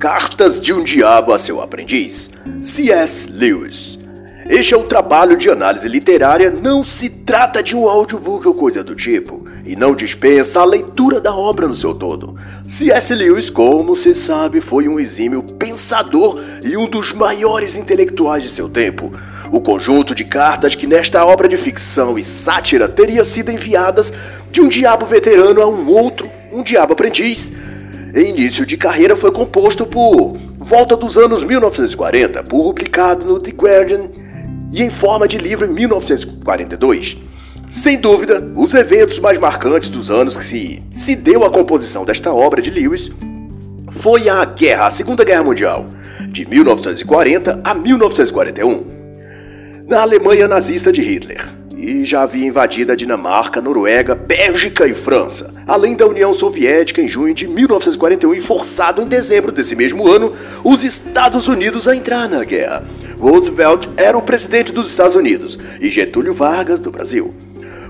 Cartas de um Diabo a seu Aprendiz, C.S. Lewis. Este é um trabalho de análise literária, não se trata de um audiobook ou coisa do tipo, e não dispensa a leitura da obra no seu todo. C.S. Lewis, como se sabe, foi um exímio pensador e um dos maiores intelectuais de seu tempo. O conjunto de cartas que nesta obra de ficção e sátira teria sido enviadas de um diabo veterano a um outro, um diabo aprendiz, início de carreira foi composto por volta dos anos 1940, publicado no The Guardian e em forma de livro em 1942. Sem dúvida, os eventos mais marcantes dos anos que se, se deu a composição desta obra de Lewis foi a Guerra, a Segunda Guerra Mundial, de 1940 a 1941, na Alemanha nazista de Hitler, e já havia invadido a Dinamarca, Noruega, Bélgica e França, além da União Soviética em junho de 1941 e forçado em dezembro desse mesmo ano os Estados Unidos a entrar na guerra. Roosevelt era o presidente dos Estados Unidos e Getúlio Vargas do Brasil.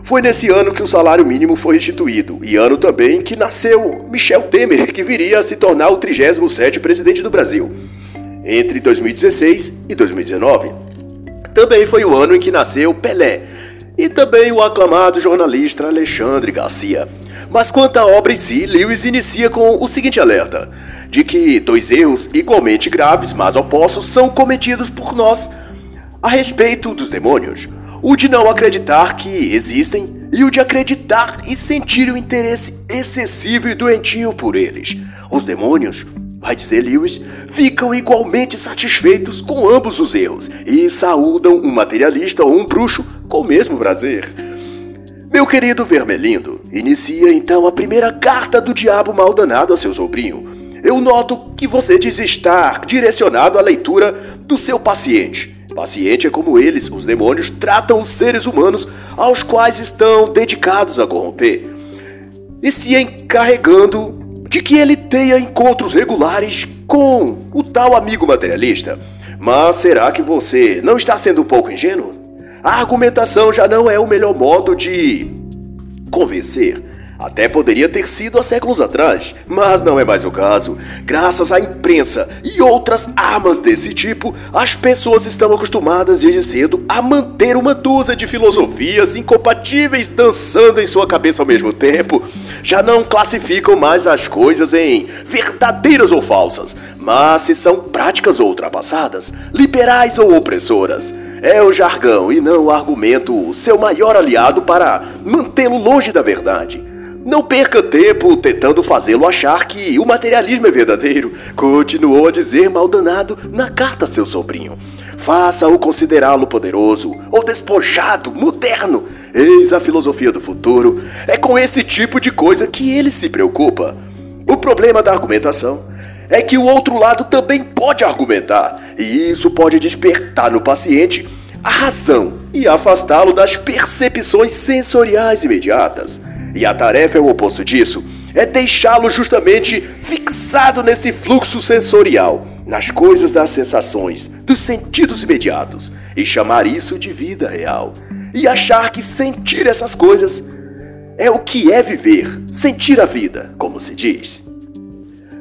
Foi nesse ano que o salário mínimo foi instituído, e ano também que nasceu Michel Temer, que viria a se tornar o 37º presidente do Brasil. Entre 2016 e 2019. Também foi o ano em que nasceu Pelé, e também o aclamado jornalista Alexandre Garcia. Mas quanto à obra em si, Lewis inicia com o seguinte alerta: de que dois erros igualmente graves, mas opostos, são cometidos por nós a respeito dos demônios. O de não acreditar que existem e o de acreditar e sentir o interesse excessivo e doentio por eles. Os demônios, vai dizer Lewis, ficam igualmente satisfeitos com ambos os erros e saúdam um materialista ou um bruxo com o mesmo prazer. Meu querido Vermelindo, inicia então a primeira carta do diabo maldanado a seu sobrinho. Eu noto que você diz estar direcionado à leitura do seu paciente. Paciente é como eles, os demônios, tratam os seres humanos aos quais estão dedicados a corromper. E se encarregando de que ele tenha encontros regulares com o tal amigo materialista. Mas será que você não está sendo um pouco ingênuo? A argumentação já não é o melhor modo de convencer. Até poderia ter sido há séculos atrás, mas não é mais o caso. Graças à imprensa e outras armas desse tipo, as pessoas estão acostumadas desde cedo a manter uma dúzia de filosofias incompatíveis dançando em sua cabeça ao mesmo tempo. Já não classificam mais as coisas em verdadeiras ou falsas, mas se são práticas ou ultrapassadas, liberais ou opressoras. É o jargão e não o argumento seu maior aliado para mantê-lo longe da verdade. Não perca tempo tentando fazê-lo achar que o materialismo é verdadeiro, continuou a dizer Maldanado na carta a seu sobrinho. Faça-o considerá-lo poderoso ou despojado, moderno. Eis a filosofia do futuro. É com esse tipo de coisa que ele se preocupa. O problema da argumentação é que o outro lado também pode argumentar, e isso pode despertar no paciente a razão e afastá-lo das percepções sensoriais imediatas. E a tarefa é o oposto disso: é deixá-lo justamente fixado nesse fluxo sensorial, nas coisas das sensações, dos sentidos imediatos, e chamar isso de vida real. E achar que sentir essas coisas é o que é viver, sentir a vida, como se diz.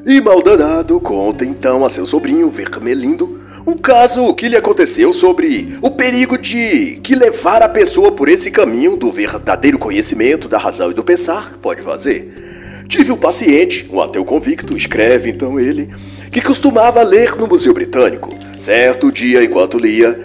E Maldanado conta então a seu sobrinho Vermelindo um caso que lhe aconteceu sobre o perigo de que levar a pessoa por esse caminho do verdadeiro conhecimento, da razão e do pensar pode fazer. Tive um paciente, um ateu convicto, escreve então ele, que costumava ler no Museu Britânico. Certo dia, enquanto lia,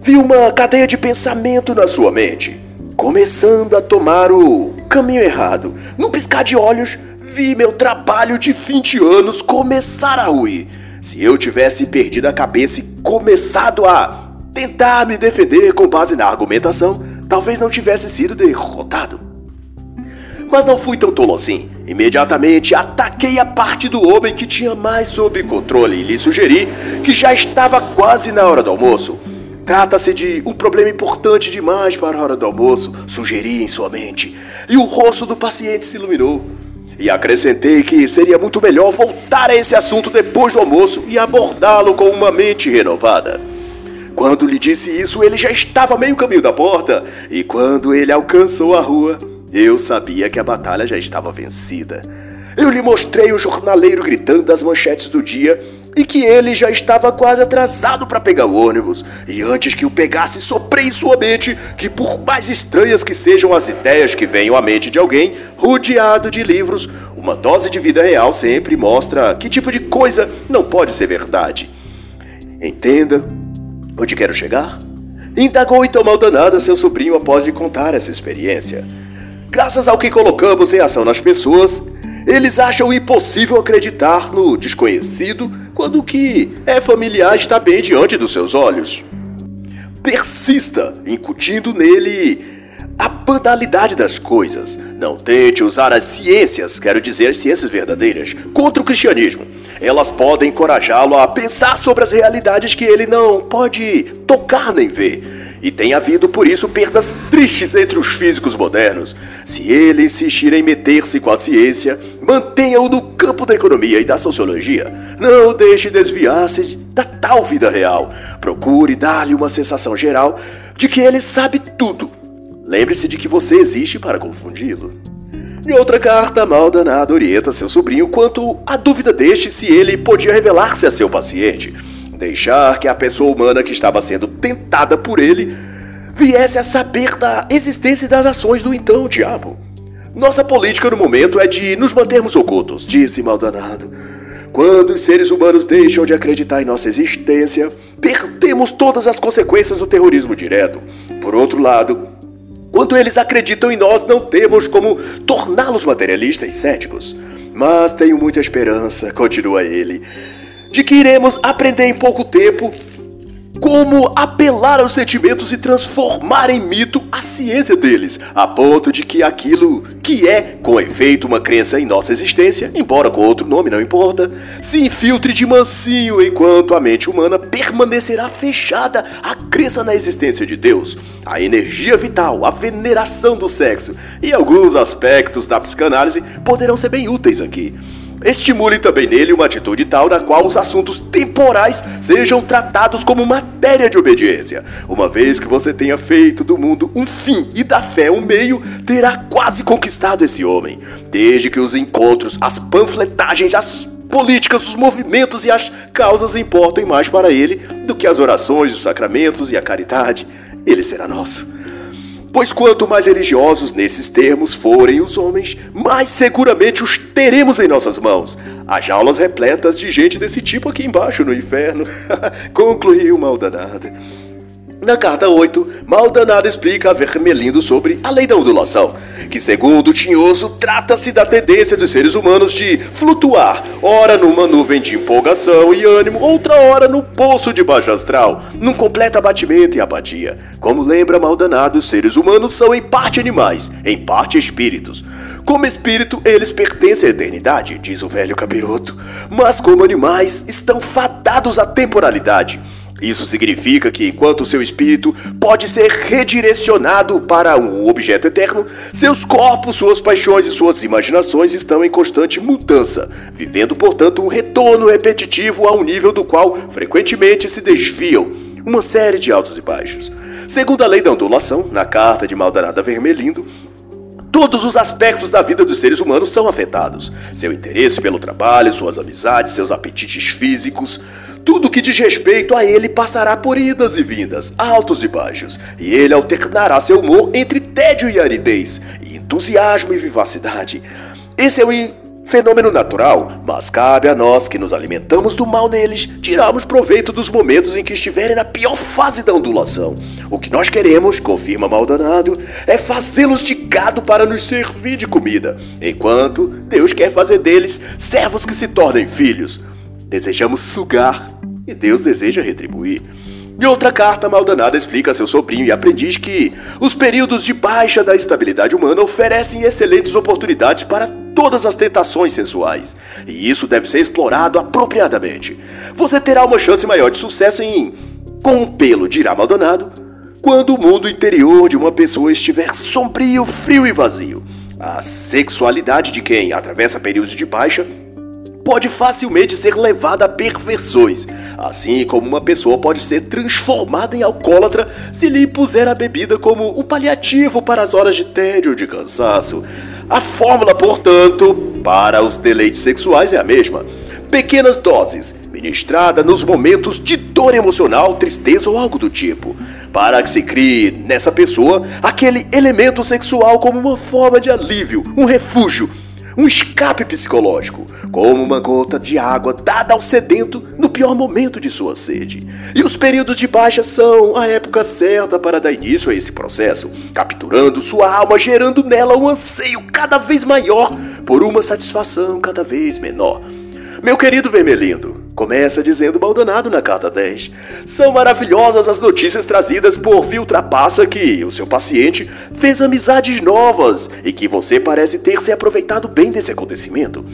viu uma cadeia de pensamento na sua mente, começando a tomar o caminho errado. Num piscar de olhos, vi meu trabalho de 20 anos começar a ruir. Se eu tivesse perdido a cabeça e começado a tentar me defender com base na argumentação, talvez não tivesse sido derrotado. Mas não fui tão tolo assim. Imediatamente ataquei a parte do homem que tinha mais sob controle e lhe sugeri que já estava quase na hora do almoço. Trata-se de um problema importante demais para a hora do almoço, sugeri em sua mente, e o rosto do paciente se iluminou. E acrescentei que seria muito melhor voltar a esse assunto depois do almoço e abordá-lo com uma mente renovada. Quando lhe disse isso, ele já estava meio caminho da porta, e quando ele alcançou a rua, eu sabia que a batalha já estava vencida. Eu lhe mostrei o jornaleiro gritando as manchetes do dia e que ele já estava quase atrasado para pegar o ônibus. E antes que o pegasse, soprei em sua mente que, por mais estranhas que sejam as ideias que venham à mente de alguém rodeado de livros, uma dose de vida real sempre mostra que tipo de coisa não pode ser verdade. Entenda onde quero chegar? Indagou então Maldanada seu sobrinho após lhe contar essa experiência. Graças ao que colocamos em ação nas pessoas, eles acham impossível acreditar no desconhecido quando o que é familiar está bem diante dos seus olhos. Persista incutindo nele a banalidade das coisas. Não tente usar as ciências, quero dizer, as ciências verdadeiras, contra o cristianismo. Elas podem encorajá-lo a pensar sobre as realidades que ele não pode tocar nem ver. E tem havido por isso perdas tristes entre os físicos modernos. Se ele insistir em meter-se com a ciência, mantenha-o no campo da economia e da sociologia. Não deixe desviar-se da tal vida real. Procure dar-lhe uma sensação geral de que ele sabe tudo. Lembre-se de que você existe para confundi-lo. Em outra carta, Maldanado orienta seu sobrinho quanto à dúvida deste se ele podia revelar-se a seu paciente. Deixar que a pessoa humana que estava sendo tentada por ele viesse a saber da existência das ações do então diabo. Nossa política no momento é de nos mantermos ocultos, disse Maldonado. Quando os seres humanos deixam de acreditar em nossa existência, perdemos todas as consequências do terrorismo direto. Por outro lado, quando eles acreditam em nós, não temos como torná-los materialistas e céticos. Mas tenho muita esperança, continua ele de que iremos aprender em pouco tempo como apelar aos sentimentos e transformar em mito a ciência deles, a ponto de que aquilo que é, com efeito, uma crença em nossa existência, embora com outro nome, não importa, se infiltre de mansinho enquanto a mente humana permanecerá fechada à crença na existência de Deus, a energia vital, a veneração do sexo e alguns aspectos da psicanálise poderão ser bem úteis aqui. Estimule também nele uma atitude tal na qual os assuntos temporais sejam tratados como matéria de obediência. Uma vez que você tenha feito do mundo um fim e da fé um meio, terá quase conquistado esse homem. Desde que os encontros, as panfletagens, as políticas, os movimentos e as causas importem mais para ele do que as orações, os sacramentos e a caridade, ele será nosso. Pois quanto mais religiosos nesses termos forem os homens, mais seguramente os teremos em nossas mãos. Há jaulas repletas de gente desse tipo aqui embaixo no inferno. Concluiu Maldanada. Na carta 8, Maldonado explica a Vermelindo sobre a lei da ondulação, que, segundo Tinhoso, trata-se da tendência dos seres humanos de flutuar, ora numa nuvem de empolgação e ânimo, outra hora no poço de baixo astral, num completo abatimento e apatia. Como lembra Maldonado, os seres humanos são em parte animais, em parte espíritos. Como espírito, eles pertencem à eternidade, diz o velho capiroto, mas como animais, estão fadados à temporalidade. Isso significa que, enquanto seu espírito pode ser redirecionado para um objeto eterno, seus corpos, suas paixões e suas imaginações estão em constante mudança, vivendo, portanto, um retorno repetitivo a um nível do qual frequentemente se desviam uma série de altos e baixos. Segundo a lei da ondulação, na carta de Maldonado Vermelindo, Todos os aspectos da vida dos seres humanos são afetados. Seu interesse pelo trabalho, suas amizades, seus apetites físicos, tudo que diz respeito a ele passará por idas e vindas, altos e baixos, e ele alternará seu humor entre tédio e aridez, entusiasmo e vivacidade. Esse é o fenômeno natural, mas cabe a nós que nos alimentamos do mal neles tirarmos proveito dos momentos em que estiverem na pior fase da ondulação. O que nós queremos, confirma Maldonado, é fazê-los de gado para nos servir de comida, enquanto Deus quer fazer deles servos que se tornem filhos. Desejamos sugar e Deus deseja retribuir. Em outra carta, Maldonado explica a seu sobrinho e aprendiz que os períodos de baixa da estabilidade humana oferecem excelentes oportunidades para todas as tentações sensuais, e isso deve ser explorado apropriadamente. Você terá uma chance maior de sucesso em compê-lo, dirá Maldonado, quando o mundo interior de uma pessoa estiver sombrio, frio e vazio. A sexualidade de quem atravessa períodos de baixa pode facilmente ser levada a perversões, assim como uma pessoa pode ser transformada em alcoólatra se lhe impuser a bebida como um paliativo para as horas de tédio ou de cansaço. A fórmula, portanto, para os deleites sexuais é a mesma. Pequenas doses, ministrada nos momentos de dor emocional, tristeza ou algo do tipo, para que se crie nessa pessoa aquele elemento sexual como uma forma de alívio, um refúgio, um escape psicológico, como uma gota de água dada ao sedento no pior momento de sua sede. E os períodos de baixa são a época certa para dar início a esse processo, capturando sua alma, gerando nela um anseio cada vez maior por uma satisfação cada vez menor. Meu querido Vermelindo, começa dizendo Maldonado na carta 10. São maravilhosas as notícias trazidas por Viltrapaça que o seu paciente fez amizades novas e que você parece ter se aproveitado bem desse acontecimento.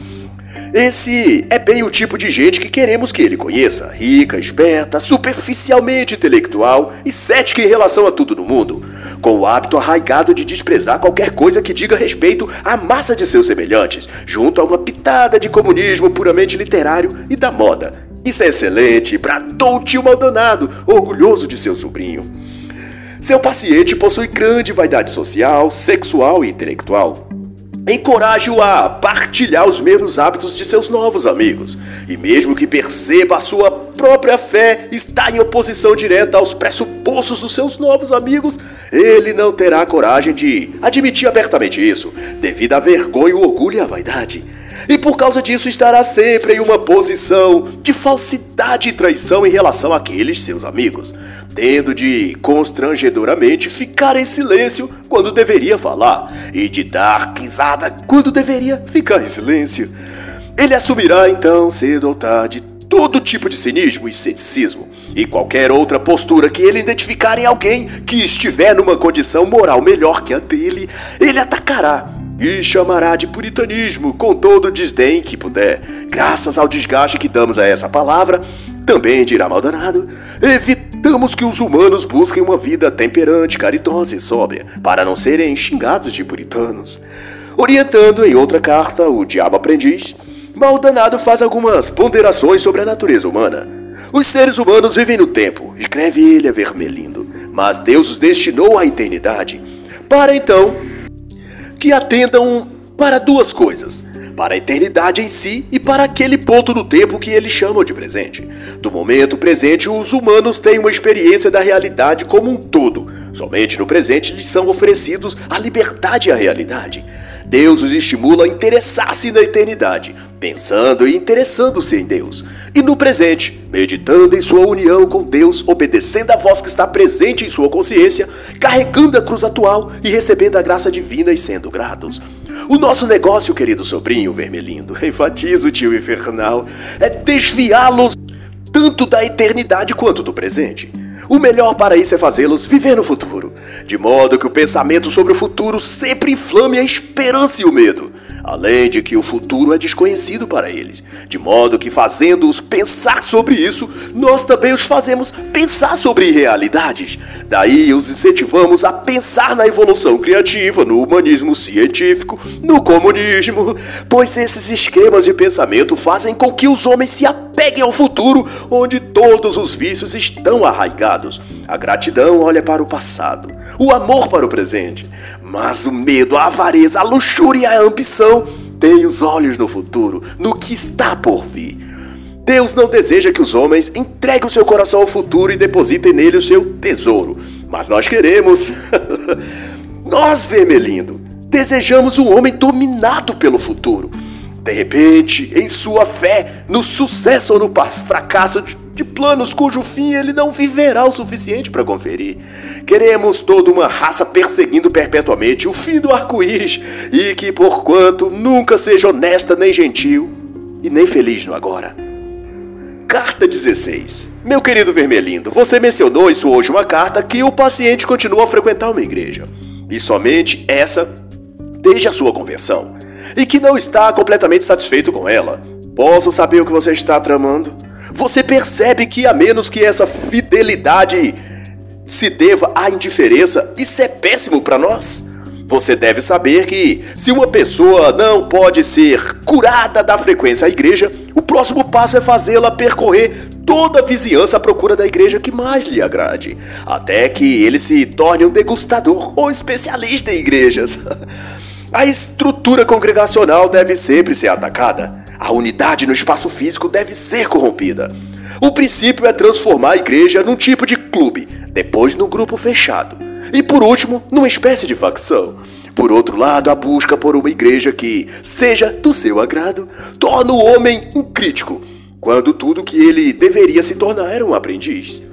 Esse é bem o tipo de gente que queremos que ele conheça: rica, esperta, superficialmente intelectual e cética em relação a tudo no mundo, com o hábito arraigado de desprezar qualquer coisa que diga respeito à massa de seus semelhantes, junto a uma pitada de comunismo puramente literário e da moda. Isso é excelente, bradou o tio Maldonado, orgulhoso de seu sobrinho. Seu paciente possui grande vaidade social, sexual e intelectual. Encoraje-o a partilhar os mesmos hábitos de seus novos amigos. E mesmo que perceba a sua própria fé está em oposição direta aos pressupostos dos seus novos amigos, ele não terá coragem de admitir abertamente isso, devido à vergonha, o orgulho e à vaidade e por causa disso estará sempre em uma posição de falsidade e traição em relação àqueles seus amigos, tendo de constrangedoramente ficar em silêncio quando deveria falar e de dar risada quando deveria ficar em silêncio. Ele assumirá então, cedo ou tarde, todo tipo de cinismo e ceticismo e qualquer outra postura que ele identificar em alguém que estiver numa condição moral melhor que a dele, ele atacará e chamará de puritanismo com todo o desdém que puder. Graças ao desgaste que damos a essa palavra, também dirá Maldonado, evitamos que os humanos busquem uma vida temperante, caridosa e sóbria, para não serem xingados de puritanos. Orientando em outra carta o Diabo Aprendiz, Maldonado faz algumas ponderações sobre a natureza humana. Os seres humanos vivem no tempo, escreve ele a vermelindo, mas Deus os destinou à eternidade, para então que atendam para duas coisas: para a eternidade em si e para aquele ponto do tempo que eles chamam de presente. Do momento presente, os humanos têm uma experiência da realidade como um todo. Somente no presente lhes são oferecidos a liberdade e a realidade. Deus os estimula a interessar-se na eternidade, pensando e interessando-se em Deus. E no presente, meditando em sua união com Deus, obedecendo a voz que está presente em sua consciência, carregando a cruz atual e recebendo a graça divina e sendo gratos. O nosso negócio, querido sobrinho vermelhindo, enfatiza o tio infernal, é desviá-los tanto da eternidade quanto do presente. O melhor para isso é fazê-los viver no futuro, de modo que o pensamento sobre o futuro sempre inflame a esperança e o medo além de que o futuro é desconhecido para eles, de modo que fazendo-os pensar sobre isso, nós também os fazemos pensar sobre realidades. Daí os incentivamos a pensar na evolução criativa, no humanismo científico, no comunismo, pois esses esquemas de pensamento fazem com que os homens se apeguem ao futuro, onde todos os vícios estão arraigados. A gratidão olha para o passado, o amor para o presente, mas o medo, a avareza, a luxúria e a ambição têm os olhos no futuro, no que está por vir. Deus não deseja que os homens entreguem o seu coração ao futuro e depositem nele o seu tesouro, mas nós queremos. nós, Vermelindo, desejamos um homem dominado pelo futuro. De repente, em sua fé, no sucesso ou no fracasso de de planos cujo fim ele não viverá o suficiente para conferir. Queremos toda uma raça perseguindo perpetuamente o fim do arco-íris e que, porquanto, nunca seja honesta nem gentil e nem feliz no agora. Carta 16. Meu querido Vermelindo, você mencionou em sua última carta que o paciente continua a frequentar uma igreja. E somente essa desde a sua conversão. E que não está completamente satisfeito com ela. Posso saber o que você está tramando? Você percebe que, a menos que essa fidelidade se deva à indiferença, isso é péssimo para nós? Você deve saber que, se uma pessoa não pode ser curada da frequência à igreja, o próximo passo é fazê-la percorrer toda a vizinhança à procura da igreja que mais lhe agrade, até que ele se torne um degustador ou especialista em igrejas. A estrutura congregacional deve sempre ser atacada. A unidade no espaço físico deve ser corrompida. O princípio é transformar a igreja num tipo de clube, depois num grupo fechado e por último, numa espécie de facção. Por outro lado, a busca por uma igreja que seja do seu agrado torna o homem um crítico, quando tudo que ele deveria se tornar era um aprendiz.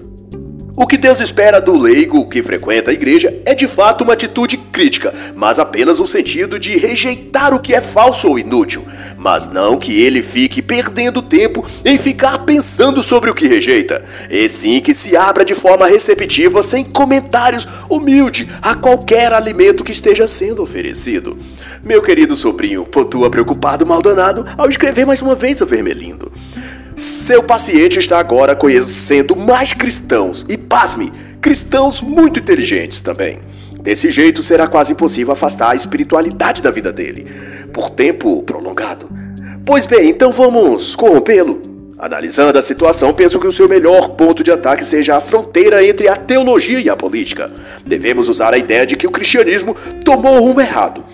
O que Deus espera do leigo que frequenta a igreja é de fato uma atitude crítica, mas apenas no sentido de rejeitar o que é falso ou inútil, mas não que ele fique perdendo tempo em ficar pensando sobre o que rejeita, e sim que se abra de forma receptiva, sem comentários, humilde a qualquer alimento que esteja sendo oferecido. Meu querido sobrinho pontua preocupado maldanado ao escrever mais uma vez o vermelindo. Seu paciente está agora conhecendo mais cristãos e, pasme, cristãos muito inteligentes também. Desse jeito será quase impossível afastar a espiritualidade da vida dele, por tempo prolongado. Pois bem, então vamos corrompê-lo. Analisando a situação, penso que o seu melhor ponto de ataque seja a fronteira entre a teologia e a política. Devemos usar a ideia de que o cristianismo tomou o rumo errado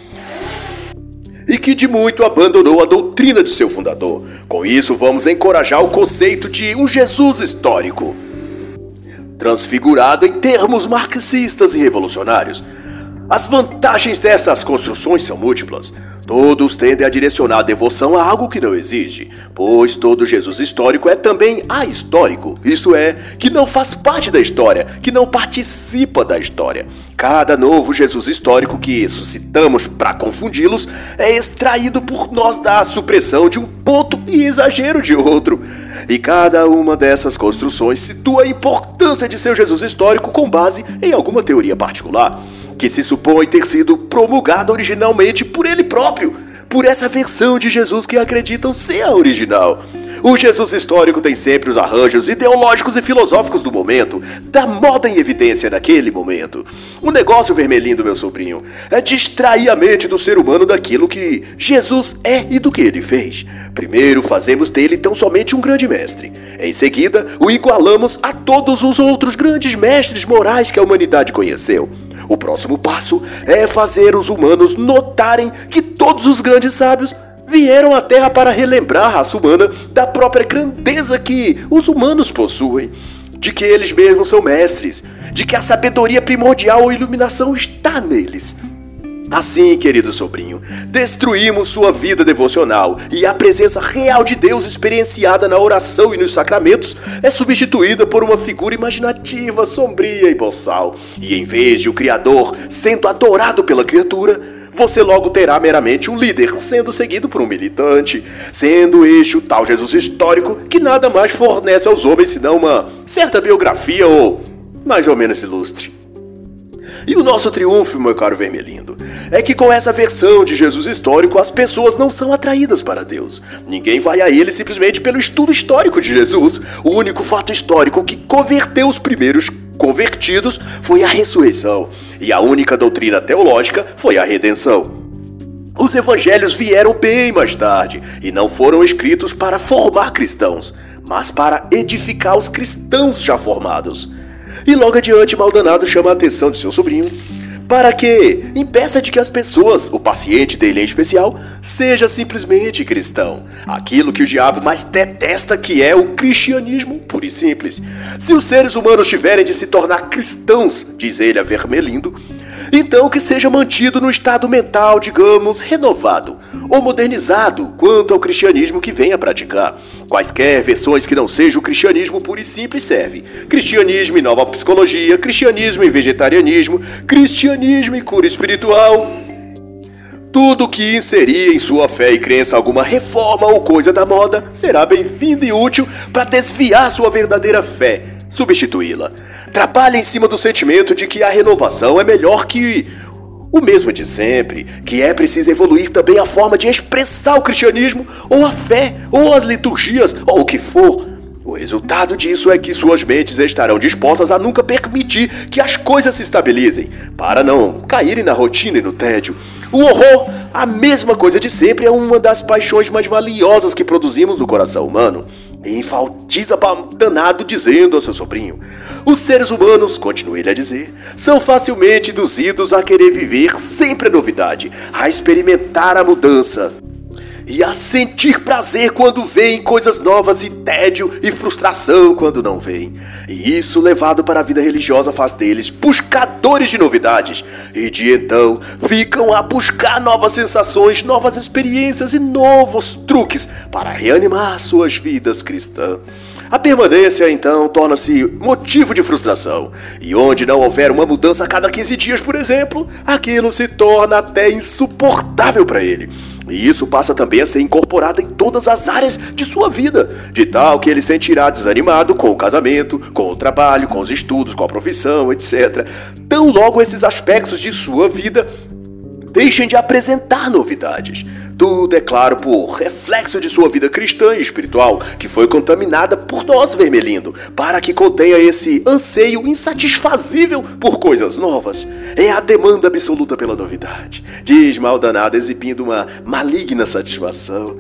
e que de muito abandonou a doutrina de seu fundador. Com isso, vamos encorajar o conceito de um Jesus histórico, transfigurado em termos marxistas e revolucionários. As vantagens dessas construções são múltiplas. Todos tendem a direcionar a devoção a algo que não existe, pois todo Jesus histórico é também ahistórico, isto é, que não faz parte da história, que não participa da história. Cada novo Jesus histórico que suscitamos para confundi-los é extraído por nós da supressão de um ponto e exagero de outro. E cada uma dessas construções situa a importância de seu Jesus histórico com base em alguma teoria particular que se supõe ter sido promulgado originalmente por ele próprio, por essa versão de Jesus que acreditam ser a original. O Jesus histórico tem sempre os arranjos ideológicos e filosóficos do momento, da moda em evidência naquele momento. O negócio vermelhinho do meu sobrinho é distrair a mente do ser humano daquilo que Jesus é e do que ele fez. Primeiro fazemos dele tão somente um grande mestre. Em seguida, o igualamos a todos os outros grandes mestres morais que a humanidade conheceu. O próximo passo é fazer os humanos notarem que todos os grandes sábios vieram à Terra para relembrar a raça humana da própria grandeza que os humanos possuem, de que eles mesmos são mestres, de que a sabedoria primordial ou iluminação está neles. Assim, querido sobrinho, destruímos sua vida devocional e a presença real de Deus experienciada na oração e nos sacramentos é substituída por uma figura imaginativa, sombria e boçal. E em vez de o Criador sendo adorado pela criatura, você logo terá meramente um líder sendo seguido por um militante, sendo este o tal Jesus histórico que nada mais fornece aos homens senão uma certa biografia ou mais ou menos ilustre. E o nosso triunfo, meu caro Vermelindo, é que com essa versão de Jesus histórico as pessoas não são atraídas para Deus. Ninguém vai a ele simplesmente pelo estudo histórico de Jesus. O único fato histórico que converteu os primeiros convertidos foi a ressurreição, e a única doutrina teológica foi a redenção. Os evangelhos vieram bem mais tarde e não foram escritos para formar cristãos, mas para edificar os cristãos já formados. E logo adiante, Maldonado chama a atenção de seu sobrinho para que impeça de que as pessoas, o paciente dele em especial, seja simplesmente cristão. Aquilo que o diabo mais detesta que é o cristianismo puro e simples. Se os seres humanos tiverem de se tornar cristãos, diz ele a Vermelindo, então que seja mantido no estado mental, digamos, renovado ou modernizado quanto ao cristianismo que venha praticar. Quaisquer versões que não sejam o cristianismo puro e simples serve. Cristianismo e nova psicologia, cristianismo e vegetarianismo, cristianismo e cura espiritual. Tudo que inserir em sua fé e crença alguma reforma ou coisa da moda será bem-vindo e útil para desviar sua verdadeira fé, substituí-la. Trabalhe em cima do sentimento de que a renovação é melhor que o mesmo de sempre, que é preciso evoluir também a forma de expressar o cristianismo, ou a fé, ou as liturgias, ou o que for. O resultado disso é que suas mentes estarão dispostas a nunca permitir que as coisas se estabilizem, para não caírem na rotina e no tédio. O horror, a mesma coisa de sempre, é uma das paixões mais valiosas que produzimos no coração humano. E enfatiza danado dizendo ao seu sobrinho: Os seres humanos, continue a dizer, são facilmente induzidos a querer viver sempre a novidade, a experimentar a mudança e a sentir prazer quando veem coisas novas e tédio e frustração quando não veem. E isso levado para a vida religiosa faz deles buscadores de novidades e de então ficam a buscar novas sensações, novas experiências e novos truques para reanimar suas vidas cristãs. A permanência, então, torna-se motivo de frustração. E onde não houver uma mudança a cada 15 dias, por exemplo, aquilo se torna até insuportável para ele. E isso passa também a ser incorporado em todas as áreas de sua vida, de tal que ele sentirá desanimado com o casamento, com o trabalho, com os estudos, com a profissão, etc. Tão logo esses aspectos de sua vida deixem de apresentar novidades. Tudo é claro por reflexo de sua vida cristã e espiritual, que foi contaminada por nós, Vermelindo, para que contenha esse anseio insatisfazível por coisas novas. É a demanda absoluta pela novidade. Diz Maldanado exibindo uma maligna satisfação.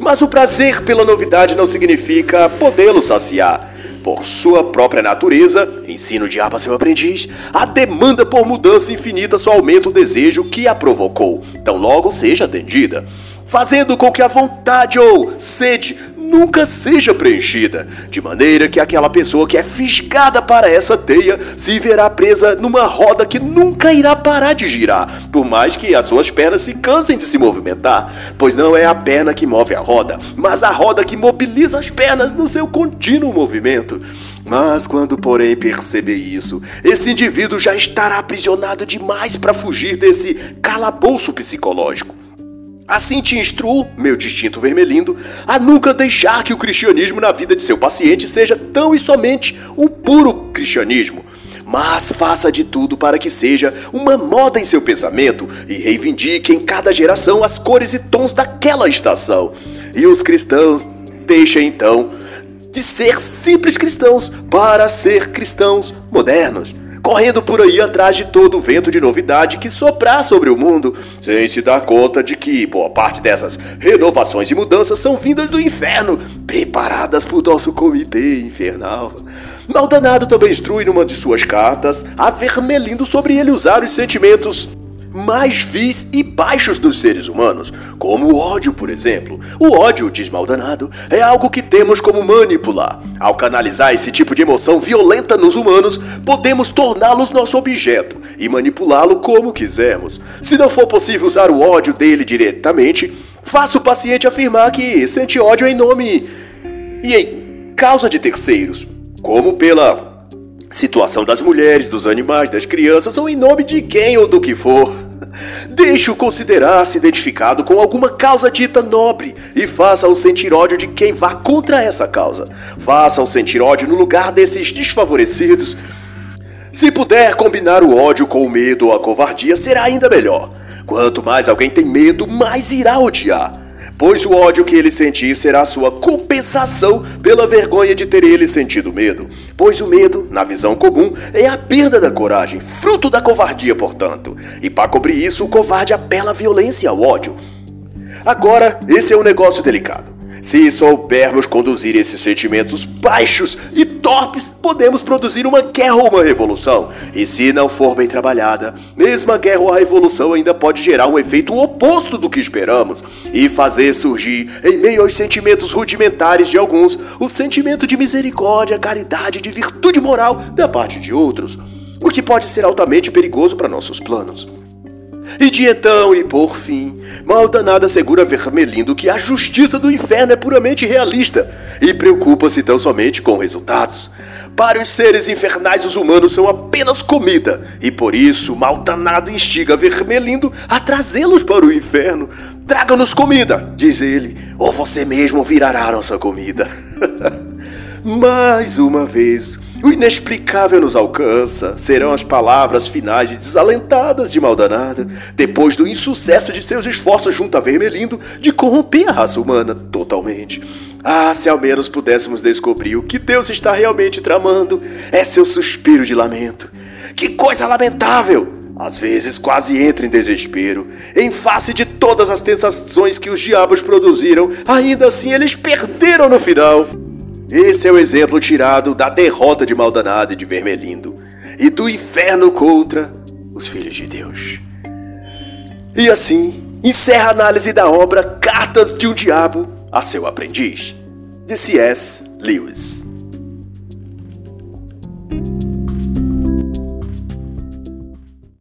Mas o prazer pela novidade não significa podê-lo saciar. Por sua própria natureza, ensina o diabo a seu aprendiz, a demanda por mudança infinita só aumenta o desejo que a provocou, tão logo seja atendida, fazendo com que a vontade ou sede nunca seja preenchida, de maneira que aquela pessoa que é fisgada para essa teia se verá presa numa roda que nunca irá parar de girar, por mais que as suas pernas se cansem de se movimentar, pois não é a perna que move a roda, mas a roda que mobiliza as pernas no seu contínuo movimento. Mas quando, porém, perceber isso, esse indivíduo já estará aprisionado demais para fugir desse calabouço psicológico. Assim te instruo, meu distinto vermelindo, a nunca deixar que o cristianismo na vida de seu paciente seja tão e somente um puro cristianismo, mas faça de tudo para que seja uma moda em seu pensamento e reivindique em cada geração as cores e tons daquela estação. E os cristãos deixem então de ser simples cristãos para ser cristãos modernos correndo por aí atrás de todo o vento de novidade que soprar sobre o mundo, sem se dar conta de que boa parte dessas renovações e mudanças são vindas do inferno, preparadas por nosso comitê infernal. Maldanado também instrui numa de suas cartas, avermelhando sobre ele usar os sentimentos mais vis e baixos dos seres humanos, como o ódio, por exemplo. O ódio, diz Maldanado, é algo que temos como manipular. Ao canalizar esse tipo de emoção violenta nos humanos, podemos torná-los nosso objeto e manipulá-lo como quisermos. Se não for possível usar o ódio dele diretamente, faça o paciente afirmar que sente ódio em nome e em causa de terceiros, como pela Situação das mulheres, dos animais, das crianças ou em nome de quem ou do que for. Deixe-o considerar-se identificado com alguma causa dita nobre e faça-o sentir ódio de quem vá contra essa causa. Faça-o sentir ódio no lugar desses desfavorecidos. Se puder combinar o ódio com o medo ou a covardia, será ainda melhor. Quanto mais alguém tem medo, mais irá odiar pois o ódio que ele sentir será sua compensação pela vergonha de ter ele sentido medo. Pois o medo, na visão comum, é a perda da coragem, fruto da covardia, portanto. E para cobrir isso, o covarde apela à violência e ao ódio. Agora, esse é um negócio delicado. Se soubermos conduzir esses sentimentos baixos e torpes, podemos produzir uma guerra ou uma revolução. E se não for bem trabalhada, mesmo a guerra ou a revolução ainda pode gerar um efeito oposto do que esperamos e fazer surgir, em meio aos sentimentos rudimentares de alguns, o sentimento de misericórdia, caridade, de virtude moral da parte de outros, o que pode ser altamente perigoso para nossos planos. E de então e por fim, Maldanada assegura Vermelindo que a justiça do inferno é puramente realista e preocupa-se tão somente com resultados. Para os seres infernais, os humanos são apenas comida, e por isso Maldanado instiga Vermelindo a trazê-los para o inferno. Traga-nos comida, diz ele, ou você mesmo virará nossa comida. Mais uma vez, O inexplicável nos alcança, serão as palavras finais e desalentadas de Maldonado, depois do insucesso de seus esforços junto a Vermelindo de corromper a raça humana totalmente. Ah, se ao menos pudéssemos descobrir o que Deus está realmente tramando, é seu suspiro de lamento. Que coisa lamentável! Às vezes quase entra em desespero. Em face de todas as tentações que os diabos produziram, ainda assim eles perderam no final. Esse é o exemplo tirado da derrota de Maldonado e de Vermelindo, e do inferno contra os filhos de Deus. E assim, encerra a análise da obra Cartas de um Diabo a seu aprendiz, de C.S. Lewis.